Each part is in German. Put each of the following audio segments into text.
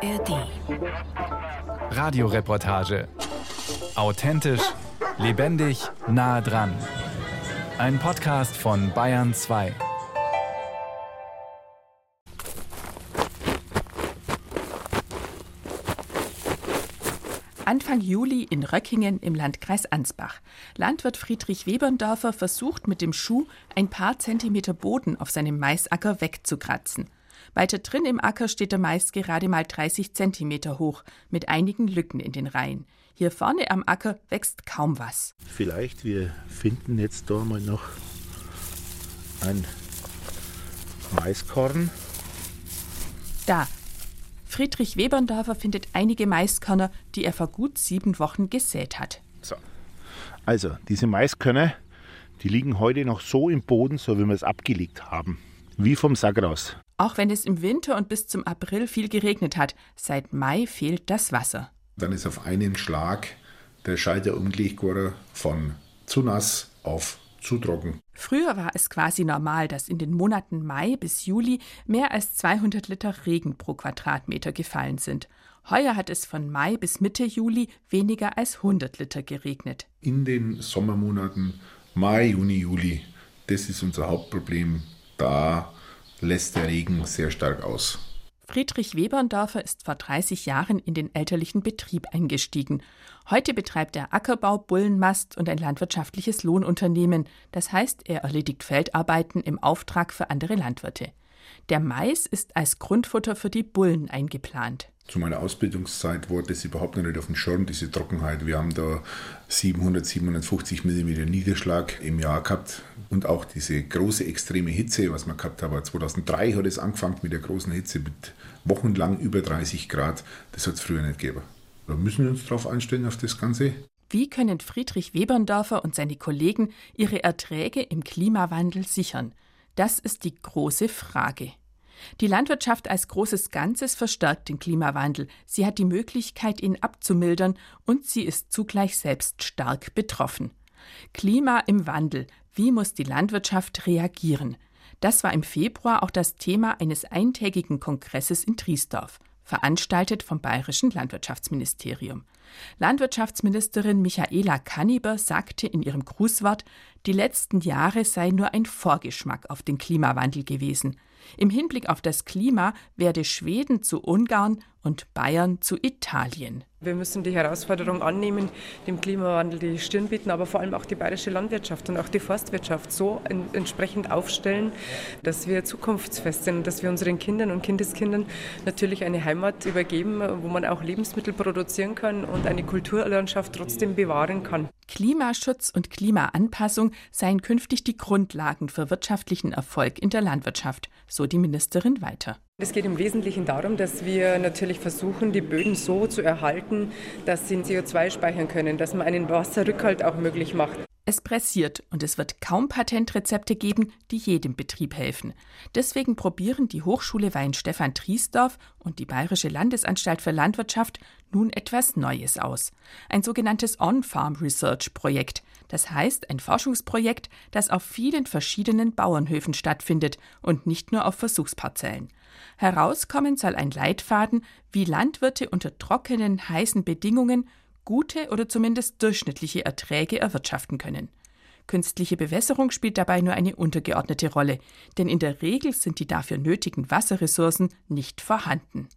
ARD. Radioreportage. Authentisch, lebendig, nah dran. Ein Podcast von Bayern 2. Anfang Juli in Röckingen im Landkreis Ansbach. Landwirt Friedrich Weberndorfer versucht mit dem Schuh ein paar Zentimeter Boden auf seinem Maisacker wegzukratzen. Weiter drin im Acker steht der Mais gerade mal 30 Zentimeter hoch, mit einigen Lücken in den Reihen. Hier vorne am Acker wächst kaum was. Vielleicht wir finden jetzt da mal noch ein Maiskorn. Da, Friedrich Weberndorfer findet einige Maiskörner, die er vor gut sieben Wochen gesät hat. So. Also, diese Maiskörner, die liegen heute noch so im Boden, so wie wir es abgelegt haben. Wie vom Sack raus. Auch wenn es im Winter und bis zum April viel geregnet hat, seit Mai fehlt das Wasser. Dann ist auf einen Schlag der Schalter umgelegt von zu nass auf zu trocken. Früher war es quasi normal, dass in den Monaten Mai bis Juli mehr als 200 Liter Regen pro Quadratmeter gefallen sind. Heuer hat es von Mai bis Mitte Juli weniger als 100 Liter geregnet. In den Sommermonaten Mai, Juni, Juli, das ist unser Hauptproblem. Da lässt der Regen sehr stark aus. Friedrich Weberndorfer ist vor 30 Jahren in den elterlichen Betrieb eingestiegen. Heute betreibt er Ackerbau, Bullenmast und ein landwirtschaftliches Lohnunternehmen. Das heißt, er erledigt Feldarbeiten im Auftrag für andere Landwirte. Der Mais ist als Grundfutter für die Bullen eingeplant. Zu meiner Ausbildungszeit wurde das überhaupt noch nicht auf dem Schirm, diese Trockenheit. Wir haben da 700, 750 mm Niederschlag im Jahr gehabt und auch diese große extreme Hitze, was man gehabt haben. 2003 hat es angefangen mit der großen Hitze mit wochenlang über 30 Grad. Das hat es früher nicht gegeben. Da müssen wir uns darauf einstellen, auf das Ganze. Wie können Friedrich Weberndorfer und seine Kollegen ihre Erträge im Klimawandel sichern? Das ist die große Frage. Die Landwirtschaft als großes Ganzes verstärkt den Klimawandel. Sie hat die Möglichkeit, ihn abzumildern und sie ist zugleich selbst stark betroffen. Klima im Wandel. Wie muss die Landwirtschaft reagieren? Das war im Februar auch das Thema eines eintägigen Kongresses in Triesdorf, veranstaltet vom Bayerischen Landwirtschaftsministerium. Landwirtschaftsministerin Michaela Kanniber sagte in ihrem Grußwort, die letzten Jahre seien nur ein Vorgeschmack auf den Klimawandel gewesen. Im Hinblick auf das Klima werde Schweden zu Ungarn und Bayern zu Italien. Wir müssen die Herausforderung annehmen, dem Klimawandel die Stirn bieten, aber vor allem auch die bayerische Landwirtschaft und auch die Forstwirtschaft so entsprechend aufstellen, dass wir zukunftsfest sind, dass wir unseren Kindern und Kindeskindern natürlich eine Heimat übergeben, wo man auch Lebensmittel produzieren kann und eine Kulturlandschaft trotzdem bewahren kann. Klimaschutz und Klimaanpassung seien künftig die Grundlagen für wirtschaftlichen Erfolg in der Landwirtschaft, so die Ministerin weiter. Es geht im Wesentlichen darum, dass wir natürlich versuchen, die Böden so zu erhalten, dass sie CO2 speichern können, dass man einen Wasserrückhalt auch möglich macht. Es pressiert und es wird kaum Patentrezepte geben, die jedem Betrieb helfen. Deswegen probieren die Hochschule Weinstefan Triesdorf und die Bayerische Landesanstalt für Landwirtschaft nun etwas Neues aus. Ein sogenanntes On-Farm Research Projekt. Das heißt ein Forschungsprojekt, das auf vielen verschiedenen Bauernhöfen stattfindet und nicht nur auf Versuchsparzellen. Herauskommen soll ein Leitfaden, wie Landwirte unter trockenen, heißen Bedingungen gute oder zumindest durchschnittliche Erträge erwirtschaften können. Künstliche Bewässerung spielt dabei nur eine untergeordnete Rolle, denn in der Regel sind die dafür nötigen Wasserressourcen nicht vorhanden.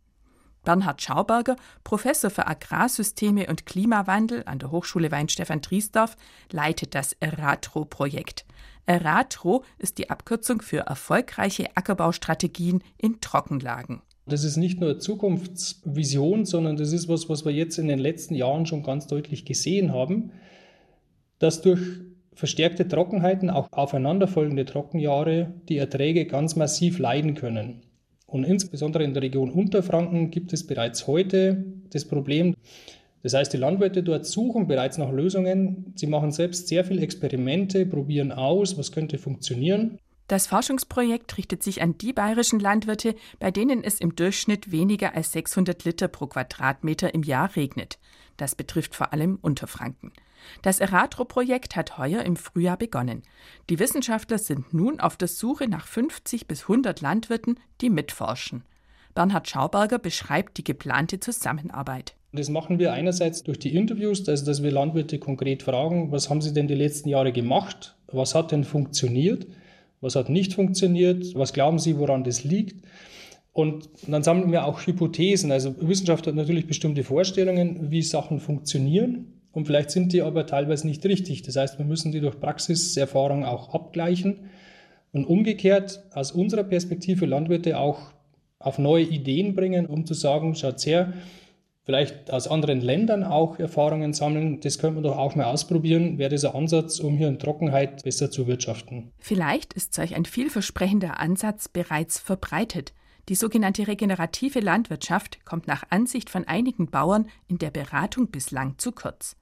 Bernhard Schauberger, Professor für Agrarsysteme und Klimawandel an der Hochschule Weinstefan Triesdorf, leitet das Eratro-Projekt. Eratro ist die Abkürzung für erfolgreiche Ackerbaustrategien in Trockenlagen. Das ist nicht nur Zukunftsvision, sondern das ist was, was wir jetzt in den letzten Jahren schon ganz deutlich gesehen haben, dass durch verstärkte Trockenheiten, auch aufeinanderfolgende Trockenjahre, die Erträge ganz massiv leiden können. Und insbesondere in der Region Unterfranken gibt es bereits heute das Problem. Das heißt, die Landwirte dort suchen bereits nach Lösungen. Sie machen selbst sehr viele Experimente, probieren aus, was könnte funktionieren. Das Forschungsprojekt richtet sich an die bayerischen Landwirte, bei denen es im Durchschnitt weniger als 600 Liter pro Quadratmeter im Jahr regnet. Das betrifft vor allem Unterfranken. Das Eratro-Projekt hat heuer im Frühjahr begonnen. Die Wissenschaftler sind nun auf der Suche nach 50 bis 100 Landwirten, die mitforschen. Bernhard Schauberger beschreibt die geplante Zusammenarbeit. Das machen wir einerseits durch die Interviews, also dass wir Landwirte konkret fragen, was haben sie denn die letzten Jahre gemacht, was hat denn funktioniert, was hat nicht funktioniert, was glauben sie, woran das liegt. Und dann sammeln wir auch Hypothesen. Also Wissenschaft hat natürlich bestimmte Vorstellungen, wie Sachen funktionieren. Und vielleicht sind die aber teilweise nicht richtig. Das heißt, wir müssen die durch Praxiserfahrung auch abgleichen. Und umgekehrt aus unserer Perspektive Landwirte auch auf neue Ideen bringen, um zu sagen, schaut her, vielleicht aus anderen Ländern auch Erfahrungen sammeln. Das könnte man doch auch mal ausprobieren. Wäre dieser Ansatz, um hier in Trockenheit besser zu wirtschaften. Vielleicht ist solch ein vielversprechender Ansatz bereits verbreitet. Die sogenannte regenerative Landwirtschaft kommt nach Ansicht von einigen Bauern in der Beratung bislang zu kurz.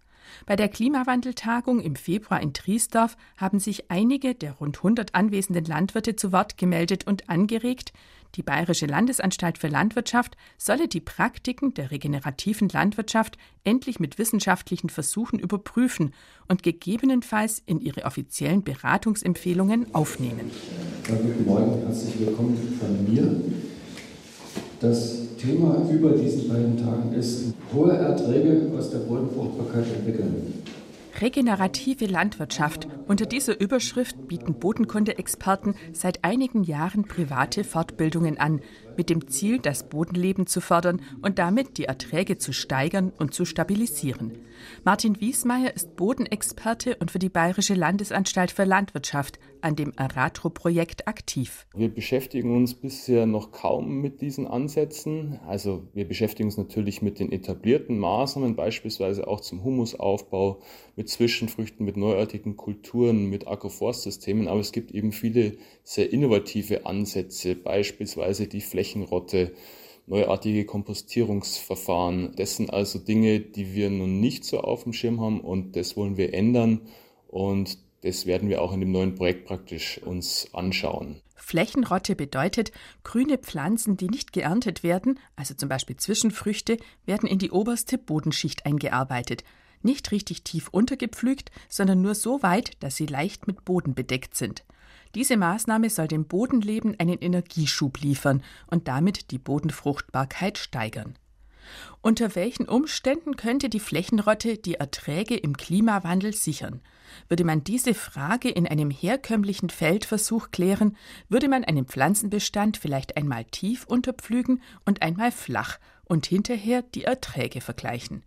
Bei der Klimawandeltagung im Februar in Triesdorf haben sich einige der rund 100 anwesenden Landwirte zu Wort gemeldet und angeregt, die Bayerische Landesanstalt für Landwirtschaft solle die Praktiken der regenerativen Landwirtschaft endlich mit wissenschaftlichen Versuchen überprüfen und gegebenenfalls in ihre offiziellen Beratungsempfehlungen aufnehmen. Guten Morgen, herzlich willkommen von mir. Das Thema über diesen beiden Tagen ist hohe Erträge aus der Bodenfruchtbarkeit entwickeln. Regenerative Landwirtschaft. Unter dieser Überschrift bieten Bodenkunde-Experten seit einigen Jahren private Fortbildungen an, mit dem Ziel, das Bodenleben zu fördern und damit die Erträge zu steigern und zu stabilisieren. Martin Wiesmeier ist Bodenexperte und für die Bayerische Landesanstalt für Landwirtschaft an dem Aratro-Projekt aktiv. Wir beschäftigen uns bisher noch kaum mit diesen Ansätzen. Also wir beschäftigen uns natürlich mit den etablierten Maßnahmen, beispielsweise auch zum Humusaufbau, mit Zwischenfrüchten, mit neuartigen Kulturen, mit Agroforstsystemen. Aber es gibt eben viele sehr innovative Ansätze, beispielsweise die Flächenrotte, neuartige Kompostierungsverfahren. Das sind also Dinge, die wir nun nicht so auf dem Schirm haben und das wollen wir ändern. Und das werden wir auch in dem neuen Projekt praktisch uns anschauen. Flächenrotte bedeutet, grüne Pflanzen, die nicht geerntet werden, also zum Beispiel Zwischenfrüchte, werden in die oberste Bodenschicht eingearbeitet. Nicht richtig tief untergepflügt, sondern nur so weit, dass sie leicht mit Boden bedeckt sind. Diese Maßnahme soll dem Bodenleben einen Energieschub liefern und damit die Bodenfruchtbarkeit steigern. Unter welchen Umständen könnte die Flächenrotte die Erträge im Klimawandel sichern? Würde man diese Frage in einem herkömmlichen Feldversuch klären, würde man einen Pflanzenbestand vielleicht einmal tief unterpflügen und einmal flach und hinterher die Erträge vergleichen.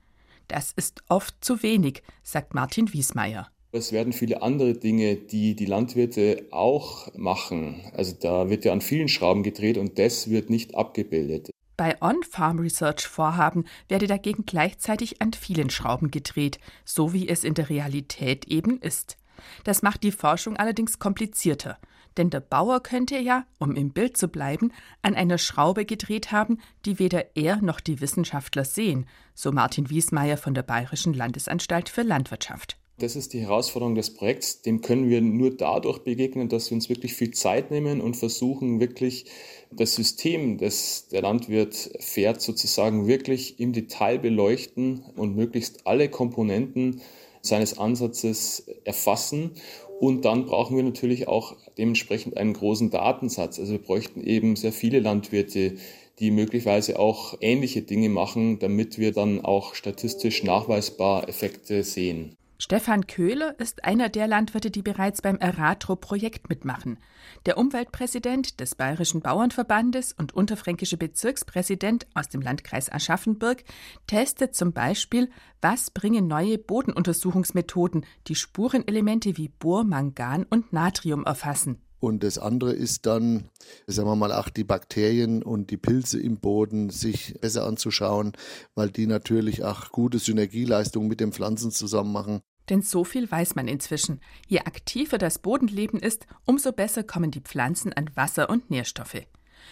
Das ist oft zu wenig, sagt Martin Wiesmeier. Es werden viele andere Dinge, die die Landwirte auch machen. Also da wird ja an vielen Schrauben gedreht und das wird nicht abgebildet. Bei On-Farm-Research-Vorhaben werde dagegen gleichzeitig an vielen Schrauben gedreht, so wie es in der Realität eben ist. Das macht die Forschung allerdings komplizierter, denn der Bauer könnte ja, um im Bild zu bleiben, an einer Schraube gedreht haben, die weder er noch die Wissenschaftler sehen, so Martin Wiesmeier von der Bayerischen Landesanstalt für Landwirtschaft. Das ist die Herausforderung des Projekts. Dem können wir nur dadurch begegnen, dass wir uns wirklich viel Zeit nehmen und versuchen, wirklich das System, das der Landwirt fährt, sozusagen wirklich im Detail beleuchten und möglichst alle Komponenten seines Ansatzes erfassen. Und dann brauchen wir natürlich auch dementsprechend einen großen Datensatz. Also wir bräuchten eben sehr viele Landwirte, die möglicherweise auch ähnliche Dinge machen, damit wir dann auch statistisch nachweisbar Effekte sehen. Stefan Köhler ist einer der Landwirte, die bereits beim Eratro-Projekt mitmachen. Der Umweltpräsident des Bayerischen Bauernverbandes und unterfränkische Bezirkspräsident aus dem Landkreis Aschaffenburg testet zum Beispiel, was bringen neue Bodenuntersuchungsmethoden, die Spurenelemente wie Bohr, Mangan und Natrium erfassen. Und das andere ist dann, sagen wir mal, auch die Bakterien und die Pilze im Boden sich besser anzuschauen, weil die natürlich auch gute Synergieleistungen mit den Pflanzen zusammen machen. Denn so viel weiß man inzwischen. Je aktiver das Bodenleben ist, umso besser kommen die Pflanzen an Wasser und Nährstoffe.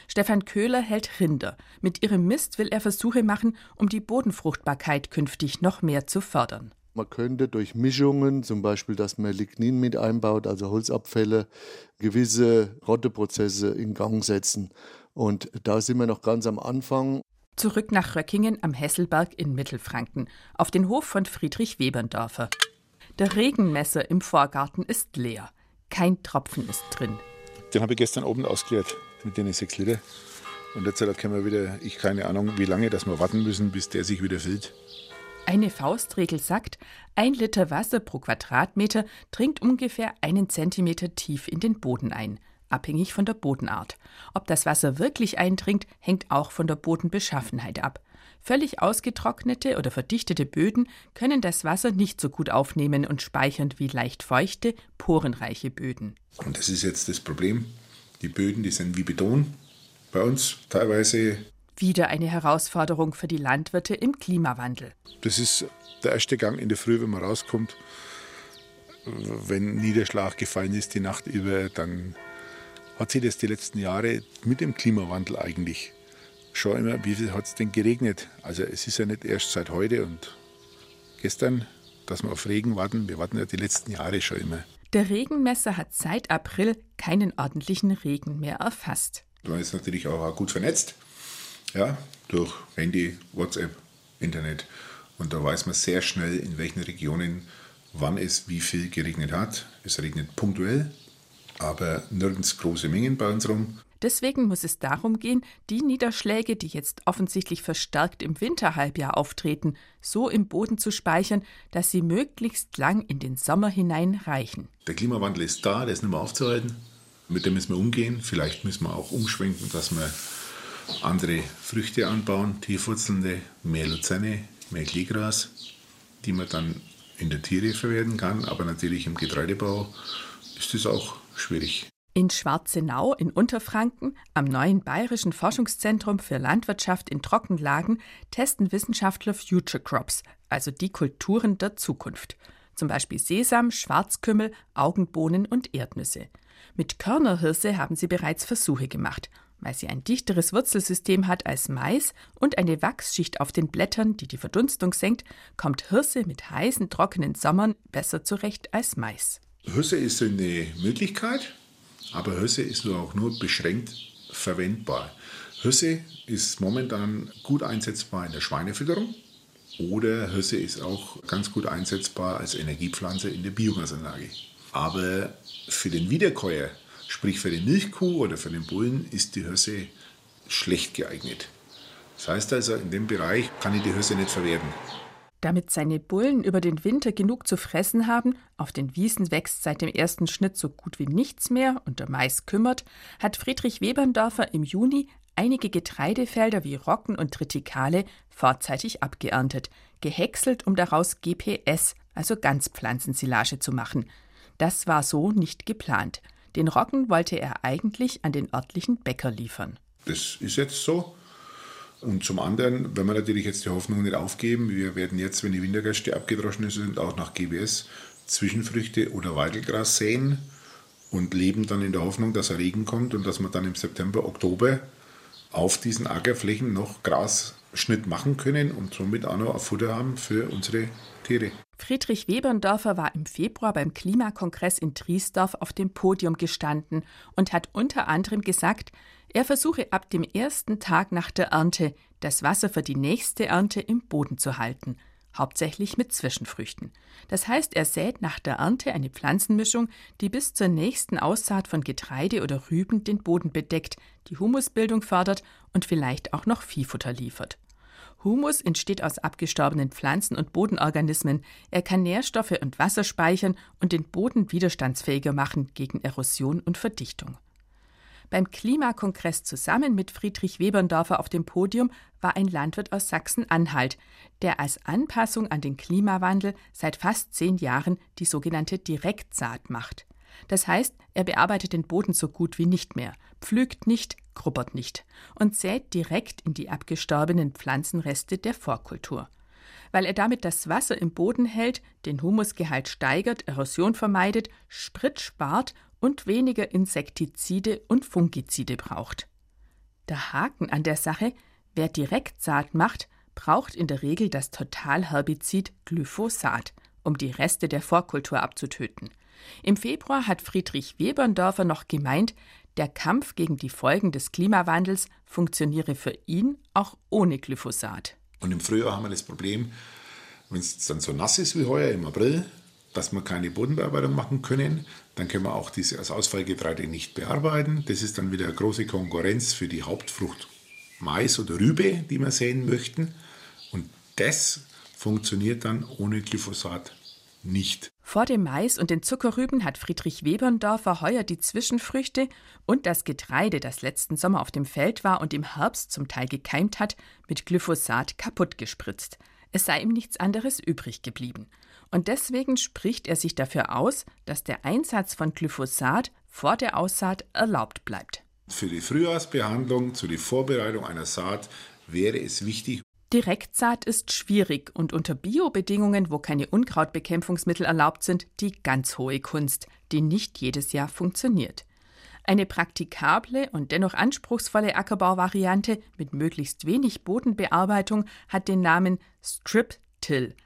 Stefan Köhler hält Rinder. Mit ihrem Mist will er Versuche machen, um die Bodenfruchtbarkeit künftig noch mehr zu fördern. Man könnte durch Mischungen, zum Beispiel, dass man Lignin mit einbaut, also Holzabfälle, gewisse Rotteprozesse in Gang setzen. Und da sind wir noch ganz am Anfang. Zurück nach Röckingen am Hesselberg in Mittelfranken, auf den Hof von Friedrich Weberndorfer. Der Regenmesser im Vorgarten ist leer. Kein Tropfen ist drin. Den habe ich gestern oben ausgeleert mit den sechs Liter. Und jetzt können wir wieder, ich keine Ahnung, wie lange, dass wir warten müssen, bis der sich wieder füllt. Eine Faustregel sagt, ein Liter Wasser pro Quadratmeter dringt ungefähr einen Zentimeter tief in den Boden ein, abhängig von der Bodenart. Ob das Wasser wirklich eindringt, hängt auch von der Bodenbeschaffenheit ab. Völlig ausgetrocknete oder verdichtete Böden können das Wasser nicht so gut aufnehmen und speichern wie leicht feuchte, porenreiche Böden. Und das ist jetzt das Problem. Die Böden, die sind wie Beton bei uns teilweise. Wieder eine Herausforderung für die Landwirte im Klimawandel. Das ist der erste Gang in der Früh, wenn man rauskommt. Wenn Niederschlag gefallen ist die Nacht über, dann hat sich das die letzten Jahre mit dem Klimawandel eigentlich schon immer, wie viel hat es denn geregnet? Also es ist ja nicht erst seit heute und gestern, dass wir auf Regen warten. Wir warten ja die letzten Jahre schon immer. Der Regenmesser hat seit April keinen ordentlichen Regen mehr erfasst. Man ist natürlich auch gut vernetzt, ja, durch Handy, WhatsApp, Internet. Und da weiß man sehr schnell, in welchen Regionen wann es wie viel geregnet hat. Es regnet punktuell, aber nirgends große Mengen bei uns rum. Deswegen muss es darum gehen, die Niederschläge, die jetzt offensichtlich verstärkt im Winterhalbjahr auftreten, so im Boden zu speichern, dass sie möglichst lang in den Sommer hinein reichen. Der Klimawandel ist da, der ist nicht mehr aufzuhalten. Mit dem müssen wir umgehen. Vielleicht müssen wir auch umschwenken, dass wir andere Früchte anbauen, tiefwurzelnde, mehr Luzerne, mehr Kleegras, die man dann in der Tiere verwerten kann. Aber natürlich im Getreidebau ist es auch schwierig. In Schwarzenau in Unterfranken, am neuen Bayerischen Forschungszentrum für Landwirtschaft in Trockenlagen, testen Wissenschaftler Future Crops, also die Kulturen der Zukunft. Zum Beispiel Sesam, Schwarzkümmel, Augenbohnen und Erdnüsse. Mit Körnerhirse haben sie bereits Versuche gemacht. Weil sie ein dichteres Wurzelsystem hat als Mais und eine Wachsschicht auf den Blättern, die die Verdunstung senkt, kommt Hirse mit heißen, trockenen Sommern besser zurecht als Mais. Hirse ist eine Möglichkeit, aber Hösse ist nur auch nur beschränkt verwendbar. Hösse ist momentan gut einsetzbar in der Schweinefütterung oder Hösse ist auch ganz gut einsetzbar als Energiepflanze in der Biogasanlage. Aber für den Wiederkäuer, sprich für die Milchkuh oder für den Bullen, ist die Hösse schlecht geeignet. Das heißt also, in dem Bereich kann ich die Hösse nicht verwerten. Damit seine Bullen über den Winter genug zu fressen haben, auf den Wiesen wächst seit dem ersten Schnitt so gut wie nichts mehr und der Mais kümmert, hat Friedrich Weberndorfer im Juni einige Getreidefelder wie Rocken und Tritikale vorzeitig abgeerntet, gehäckselt, um daraus GPS, also Ganzpflanzensilage zu machen. Das war so nicht geplant. Den Rocken wollte er eigentlich an den örtlichen Bäcker liefern. Das ist jetzt so. Und zum anderen, wenn wir natürlich jetzt die Hoffnung nicht aufgeben, wir werden jetzt, wenn die Wintergäste abgedroschen sind, auch nach GBS Zwischenfrüchte oder Weidelgras säen und leben dann in der Hoffnung, dass ein Regen kommt und dass wir dann im September, Oktober auf diesen Ackerflächen noch Grasschnitt machen können und somit auch noch ein Futter haben für unsere Tiere. Friedrich Weberndorfer war im Februar beim Klimakongress in Triesdorf auf dem Podium gestanden und hat unter anderem gesagt, er versuche ab dem ersten Tag nach der Ernte das Wasser für die nächste Ernte im Boden zu halten, hauptsächlich mit Zwischenfrüchten. Das heißt, er sät nach der Ernte eine Pflanzenmischung, die bis zur nächsten Aussaat von Getreide oder Rüben den Boden bedeckt, die Humusbildung fördert und vielleicht auch noch Viehfutter liefert. Humus entsteht aus abgestorbenen Pflanzen und Bodenorganismen. Er kann Nährstoffe und Wasser speichern und den Boden widerstandsfähiger machen gegen Erosion und Verdichtung. Beim Klimakongress zusammen mit Friedrich Weberndorfer auf dem Podium war ein Landwirt aus Sachsen-Anhalt, der als Anpassung an den Klimawandel seit fast zehn Jahren die sogenannte Direktsaat macht. Das heißt, er bearbeitet den Boden so gut wie nicht mehr, pflügt nicht, grubbert nicht und sät direkt in die abgestorbenen Pflanzenreste der Vorkultur. Weil er damit das Wasser im Boden hält, den Humusgehalt steigert, Erosion vermeidet, Sprit spart und weniger Insektizide und Fungizide braucht. Der Haken an der Sache, wer Direktsaat macht, braucht in der Regel das Totalherbizid Glyphosat, um die Reste der Vorkultur abzutöten. Im Februar hat Friedrich Weberndorfer noch gemeint, der Kampf gegen die Folgen des Klimawandels funktioniere für ihn auch ohne Glyphosat. Und im Frühjahr haben wir das Problem, wenn es dann so nass ist wie heuer im April, dass wir keine Bodenbearbeitung machen können. Dann können wir auch dieses Ausfallgetreide nicht bearbeiten. Das ist dann wieder eine große Konkurrenz für die Hauptfrucht Mais oder Rübe, die wir säen möchten. Und das funktioniert dann ohne Glyphosat nicht. Vor dem Mais und den Zuckerrüben hat Friedrich Weberndorfer heuer die Zwischenfrüchte und das Getreide, das letzten Sommer auf dem Feld war und im Herbst zum Teil gekeimt hat, mit Glyphosat kaputt gespritzt. Es sei ihm nichts anderes übrig geblieben. Und deswegen spricht er sich dafür aus, dass der Einsatz von Glyphosat vor der Aussaat erlaubt bleibt. Für die Frühjahrsbehandlung, zu der Vorbereitung einer Saat wäre es wichtig, Direktsaat ist schwierig und unter Biobedingungen, wo keine Unkrautbekämpfungsmittel erlaubt sind, die ganz hohe Kunst, die nicht jedes Jahr funktioniert. Eine praktikable und dennoch anspruchsvolle Ackerbauvariante mit möglichst wenig Bodenbearbeitung hat den Namen Strip-Till.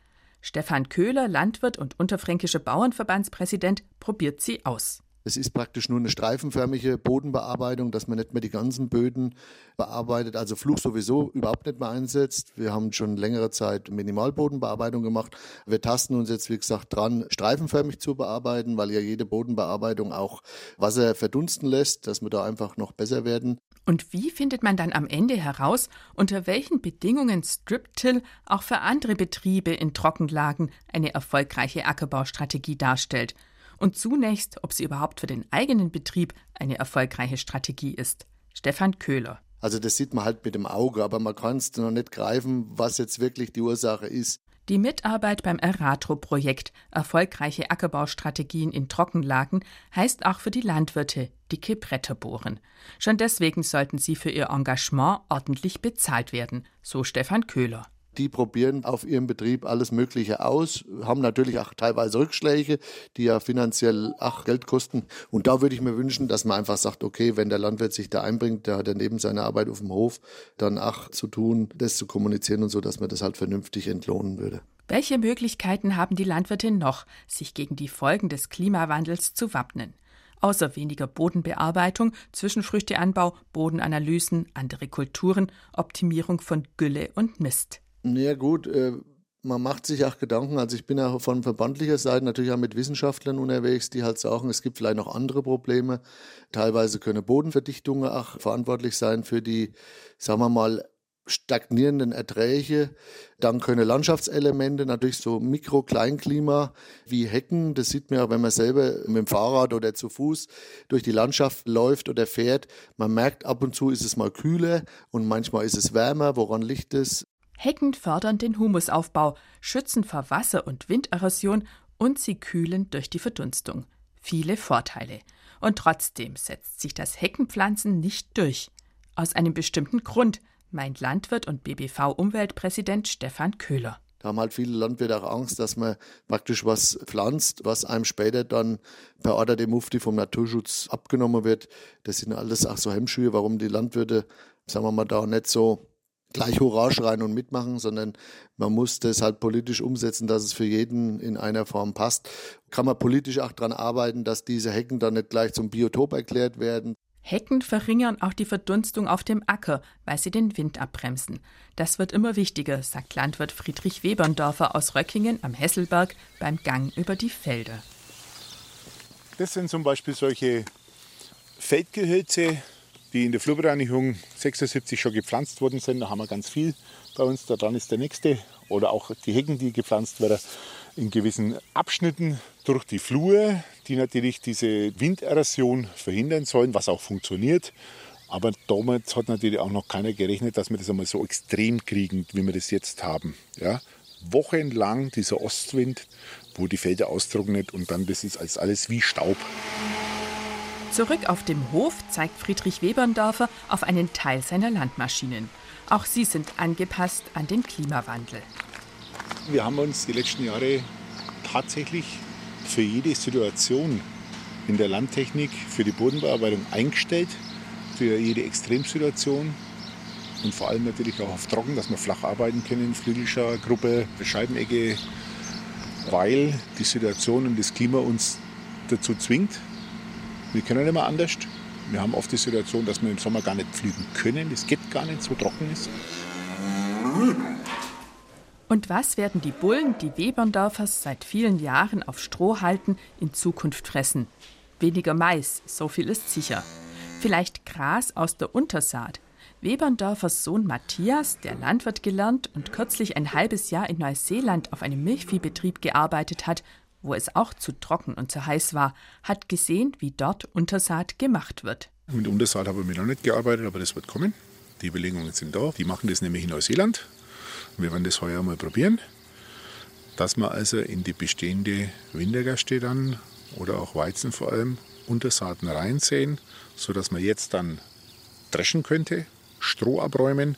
Stefan Köhler, Landwirt und unterfränkischer Bauernverbandspräsident, probiert sie aus. Es ist praktisch nur eine streifenförmige Bodenbearbeitung, dass man nicht mehr die ganzen Böden bearbeitet, also Fluch sowieso überhaupt nicht mehr einsetzt. Wir haben schon längere Zeit Minimalbodenbearbeitung gemacht. Wir tasten uns jetzt, wie gesagt, dran, streifenförmig zu bearbeiten, weil ja jede Bodenbearbeitung auch Wasser verdunsten lässt, dass wir da einfach noch besser werden. Und wie findet man dann am Ende heraus, unter welchen Bedingungen Strip-Till auch für andere Betriebe in Trockenlagen eine erfolgreiche Ackerbaustrategie darstellt? und zunächst, ob sie überhaupt für den eigenen Betrieb eine erfolgreiche Strategie ist. Stefan Köhler. Also das sieht man halt mit dem Auge, aber man kann es noch nicht greifen, was jetzt wirklich die Ursache ist. Die Mitarbeit beim Eratro-Projekt Erfolgreiche Ackerbaustrategien in Trockenlagen heißt auch für die Landwirte dicke Bretter bohren. Schon deswegen sollten sie für ihr Engagement ordentlich bezahlt werden, so Stefan Köhler. Die probieren auf ihrem Betrieb alles Mögliche aus, haben natürlich auch teilweise Rückschläge, die ja finanziell auch Geld kosten. Und da würde ich mir wünschen, dass man einfach sagt, okay, wenn der Landwirt sich da einbringt, der hat ja neben seiner Arbeit auf dem Hof dann auch zu tun, das zu kommunizieren und so, dass man das halt vernünftig entlohnen würde. Welche Möglichkeiten haben die Landwirte noch, sich gegen die Folgen des Klimawandels zu wappnen? Außer weniger Bodenbearbeitung, Zwischenfrüchteanbau, Bodenanalysen, andere Kulturen, Optimierung von Gülle und Mist. Ja gut, äh, man macht sich auch Gedanken. Also ich bin ja von verbandlicher Seite natürlich auch mit Wissenschaftlern unterwegs, die halt sagen, es gibt vielleicht noch andere Probleme. Teilweise können Bodenverdichtungen auch verantwortlich sein für die, sagen wir mal, stagnierenden Erträge. Dann können Landschaftselemente, natürlich so Mikro-Kleinklima wie Hecken, das sieht man ja, wenn man selber mit dem Fahrrad oder zu Fuß durch die Landschaft läuft oder fährt. Man merkt, ab und zu ist es mal kühler und manchmal ist es wärmer. Woran liegt es? Hecken fördern den Humusaufbau, schützen vor Wasser- und Winderosion und sie kühlen durch die Verdunstung. Viele Vorteile. Und trotzdem setzt sich das Heckenpflanzen nicht durch. Aus einem bestimmten Grund, meint Landwirt und BBV-Umweltpräsident Stefan Köhler. Da haben halt viele Landwirte auch Angst, dass man praktisch was pflanzt, was einem später dann per Order dem Mufti vom Naturschutz abgenommen wird. Das sind alles auch so Hemmschuhe, warum die Landwirte, sagen wir mal, da nicht so gleich Hurra schreien und mitmachen, sondern man muss das halt politisch umsetzen, dass es für jeden in einer Form passt. Kann man politisch auch daran arbeiten, dass diese Hecken dann nicht gleich zum Biotop erklärt werden. Hecken verringern auch die Verdunstung auf dem Acker, weil sie den Wind abbremsen. Das wird immer wichtiger, sagt Landwirt Friedrich Weberndorfer aus Röckingen am Hesselberg beim Gang über die Felder. Das sind zum Beispiel solche Feldgehölze, die in der Flurbereinigung 76 schon gepflanzt worden sind. Da haben wir ganz viel bei uns. Da dran ist der nächste. Oder auch die Hecken, die gepflanzt werden in gewissen Abschnitten durch die Flur, die natürlich diese Winderosion verhindern sollen, was auch funktioniert. Aber damals hat natürlich auch noch keiner gerechnet, dass wir das einmal so extrem kriegen, wie wir das jetzt haben. Ja? Wochenlang dieser Ostwind, wo die Felder austrocknet und dann das ist als alles wie Staub. Zurück auf dem Hof zeigt Friedrich Weberndorfer auf einen Teil seiner Landmaschinen. Auch sie sind angepasst an den Klimawandel. Wir haben uns die letzten Jahre tatsächlich für jede Situation in der Landtechnik, für die Bodenbearbeitung eingestellt, für jede Extremsituation und vor allem natürlich auch auf Trocken, dass wir flach arbeiten können, Flügelschar, Gruppe, Scheibenecke, weil die Situation und das Klima uns dazu zwingt, wir können mehr anders. Wir haben oft die Situation, dass wir im Sommer gar nicht pflügen können. Es geht gar nicht, so trocken ist. Und was werden die Bullen, die Weberndorfers seit vielen Jahren auf Stroh halten, in Zukunft fressen? Weniger Mais, so viel ist sicher. Vielleicht Gras aus der Untersaat. Weberndorfers Sohn Matthias, der Landwirt gelernt und kürzlich ein halbes Jahr in Neuseeland auf einem Milchviehbetrieb gearbeitet hat, wo es auch zu trocken und zu heiß war, hat gesehen, wie dort Untersaat gemacht wird. Mit Untersaat habe ich noch nicht gearbeitet, aber das wird kommen. Die Überlegungen sind da. Die machen das nämlich in Neuseeland. Wir werden das heuer mal probieren, dass man also in die bestehende Wintergerste dann oder auch Weizen vor allem Untersaaten reinsäen, sodass man jetzt dann dreschen könnte, Stroh abräumen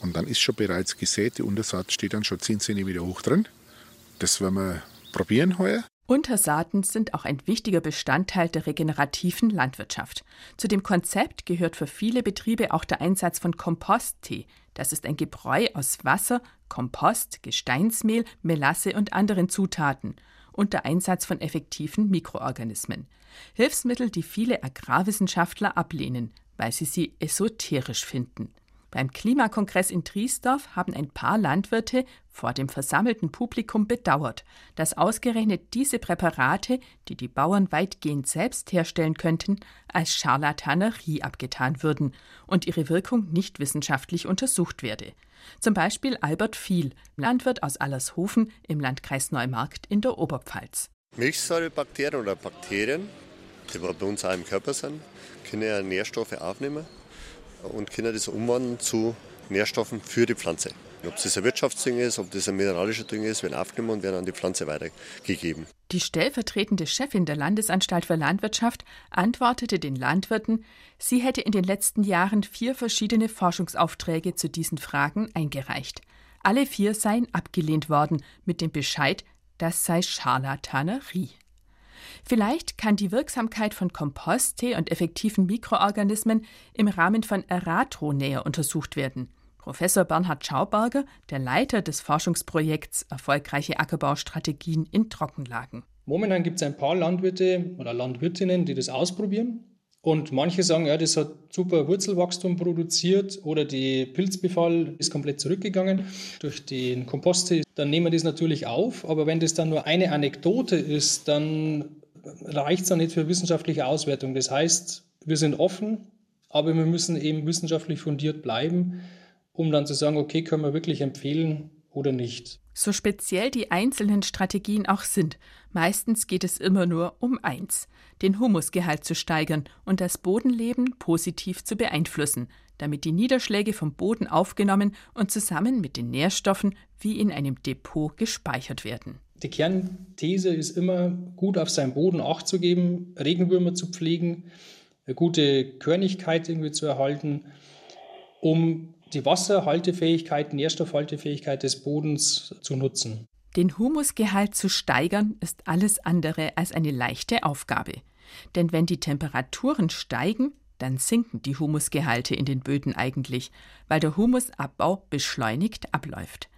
und dann ist schon bereits gesät. Die Untersaat steht dann schon 10 cm hoch drin. Das werden wir probieren heuer. Untersaaten sind auch ein wichtiger Bestandteil der regenerativen Landwirtschaft. Zu dem Konzept gehört für viele Betriebe auch der Einsatz von Komposttee. Das ist ein Gebräu aus Wasser, Kompost, Gesteinsmehl, Melasse und anderen Zutaten und der Einsatz von effektiven Mikroorganismen. Hilfsmittel, die viele Agrarwissenschaftler ablehnen, weil sie sie esoterisch finden. Beim Klimakongress in Triesdorf haben ein paar Landwirte vor dem versammelten Publikum bedauert, dass ausgerechnet diese Präparate, die die Bauern weitgehend selbst herstellen könnten, als Scharlatanerie abgetan würden und ihre Wirkung nicht wissenschaftlich untersucht werde. Zum Beispiel Albert Viel, Landwirt aus Allershofen im Landkreis Neumarkt in der Oberpfalz. Milchsäurebakterien oder Bakterien, die bei uns auch im Körper sind, können ja Nährstoffe aufnehmen und können das umwandeln zu Nährstoffen für die Pflanze. Ob das ein Wirtschaftsdünger ist, ob das ein mineralischer Dünger ist, werden aufgenommen und werden an die Pflanze weitergegeben. Die stellvertretende Chefin der Landesanstalt für Landwirtschaft antwortete den Landwirten, sie hätte in den letzten Jahren vier verschiedene Forschungsaufträge zu diesen Fragen eingereicht. Alle vier seien abgelehnt worden mit dem Bescheid, das sei Scharlatanerie. Vielleicht kann die Wirksamkeit von Komposttee und effektiven Mikroorganismen im Rahmen von Eratro näher untersucht werden. Professor Bernhard Schauberger, der Leiter des Forschungsprojekts Erfolgreiche Ackerbaustrategien in Trockenlagen. Momentan gibt es ein paar Landwirte oder Landwirtinnen, die das ausprobieren. Und manche sagen, ja, das hat super Wurzelwachstum produziert oder die Pilzbefall ist komplett zurückgegangen durch den Komposttee. Dann nehmen wir das natürlich auf. Aber wenn das dann nur eine Anekdote ist, dann reicht es dann nicht für wissenschaftliche Auswertung. Das heißt, wir sind offen, aber wir müssen eben wissenschaftlich fundiert bleiben, um dann zu sagen, okay, können wir wirklich empfehlen oder nicht. So speziell die einzelnen Strategien auch sind, meistens geht es immer nur um eins, den Humusgehalt zu steigern und das Bodenleben positiv zu beeinflussen, damit die Niederschläge vom Boden aufgenommen und zusammen mit den Nährstoffen wie in einem Depot gespeichert werden. Die Kernthese ist immer, gut auf seinen Boden Acht zu geben, Regenwürmer zu pflegen, eine gute Körnigkeit irgendwie zu erhalten, um die Wasserhaltefähigkeit, Nährstoffhaltefähigkeit des Bodens zu nutzen. Den Humusgehalt zu steigern ist alles andere als eine leichte Aufgabe. Denn wenn die Temperaturen steigen, dann sinken die Humusgehalte in den Böden eigentlich, weil der Humusabbau beschleunigt abläuft.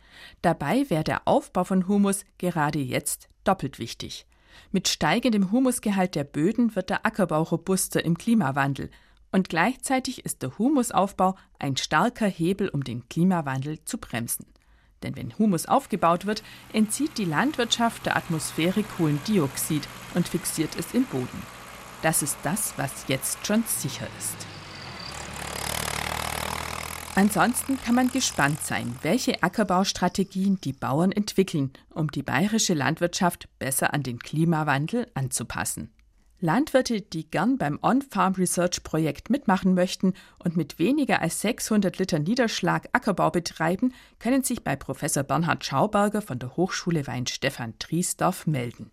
Dabei wäre der Aufbau von Humus gerade jetzt doppelt wichtig. Mit steigendem Humusgehalt der Böden wird der Ackerbau robuster im Klimawandel und gleichzeitig ist der Humusaufbau ein starker Hebel, um den Klimawandel zu bremsen. Denn wenn Humus aufgebaut wird, entzieht die Landwirtschaft der Atmosphäre Kohlendioxid und fixiert es im Boden. Das ist das, was jetzt schon sicher ist. Ansonsten kann man gespannt sein, welche Ackerbaustrategien die Bauern entwickeln, um die bayerische Landwirtschaft besser an den Klimawandel anzupassen. Landwirte, die gern beim On-Farm Research Projekt mitmachen möchten und mit weniger als 600 Liter Niederschlag Ackerbau betreiben, können sich bei Professor Bernhard Schauberger von der Hochschule Weinstefan Triesdorf melden.